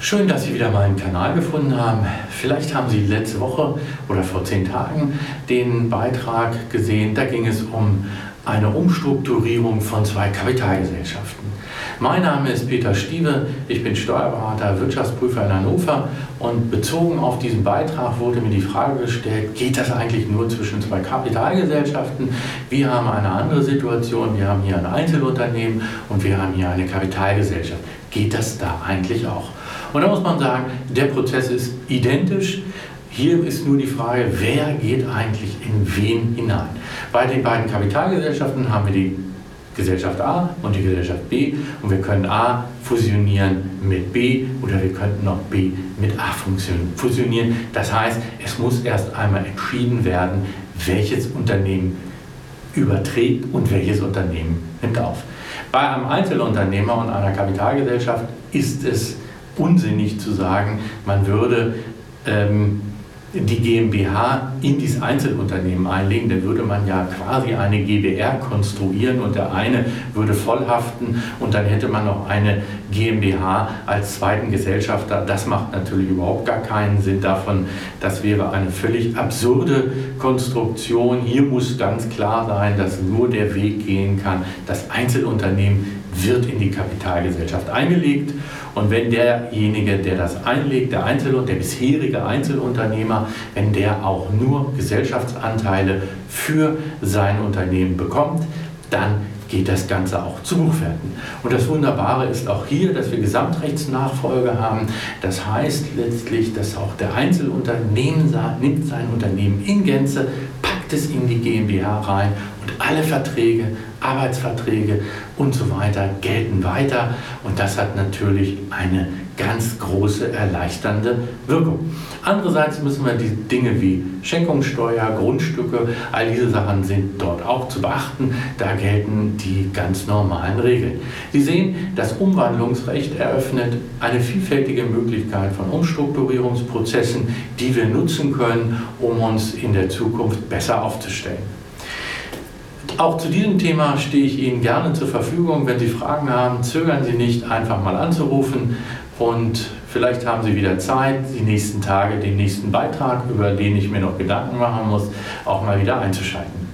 Schön, dass Sie wieder meinen Kanal gefunden haben. Vielleicht haben Sie letzte Woche oder vor zehn Tagen den Beitrag gesehen. Da ging es um eine Umstrukturierung von zwei Kapitalgesellschaften. Mein Name ist Peter Stieve, ich bin Steuerberater, Wirtschaftsprüfer in Hannover und bezogen auf diesen Beitrag wurde mir die Frage gestellt, geht das eigentlich nur zwischen zwei Kapitalgesellschaften? Wir haben eine andere Situation, wir haben hier ein Einzelunternehmen und wir haben hier eine Kapitalgesellschaft. Geht das da eigentlich auch? Und da muss man sagen, der Prozess ist identisch. Hier ist nur die Frage, wer geht eigentlich in wen hinein. Bei den beiden Kapitalgesellschaften haben wir die Gesellschaft A und die Gesellschaft B und wir können A fusionieren mit B oder wir könnten noch B mit A fusionieren. Das heißt, es muss erst einmal entschieden werden, welches Unternehmen überträgt und welches Unternehmen nimmt auf. Bei einem Einzelunternehmer und einer Kapitalgesellschaft ist es unsinnig zu sagen, man würde ähm, die GmbH in dieses Einzelunternehmen einlegen, dann würde man ja quasi eine GbR konstruieren und der eine würde vollhaften und dann hätte man noch eine GmbH als zweiten Gesellschafter. Das macht natürlich überhaupt gar keinen Sinn davon. Das wäre eine völlig absurde Konstruktion. Hier muss ganz klar sein, dass nur der Weg gehen kann, das Einzelunternehmen wird in die Kapitalgesellschaft eingelegt. Und wenn derjenige, der das einlegt, der Einzel der bisherige Einzelunternehmer, wenn der auch nur Gesellschaftsanteile für sein Unternehmen bekommt, dann geht das Ganze auch zu Buchwerten. Und das Wunderbare ist auch hier, dass wir Gesamtrechtsnachfolge haben. Das heißt letztlich, dass auch der Einzelunternehmer nimmt sein Unternehmen in Gänze, packt es in die GmbH rein und alle Verträge, Arbeitsverträge und so weiter gelten weiter. Und das hat natürlich eine ganz große erleichternde Wirkung. Andererseits müssen wir die Dinge wie Schenkungssteuer, Grundstücke, all diese Sachen sind dort auch zu beachten. Da gelten die ganz normalen Regeln. Sie sehen, das Umwandlungsrecht eröffnet eine vielfältige Möglichkeit von Umstrukturierungsprozessen, die wir nutzen können, um uns in der Zukunft besser aufzustellen. Auch zu diesem Thema stehe ich Ihnen gerne zur Verfügung. Wenn Sie Fragen haben, zögern Sie nicht, einfach mal anzurufen und vielleicht haben Sie wieder Zeit, die nächsten Tage den nächsten Beitrag, über den ich mir noch Gedanken machen muss, auch mal wieder einzuschalten.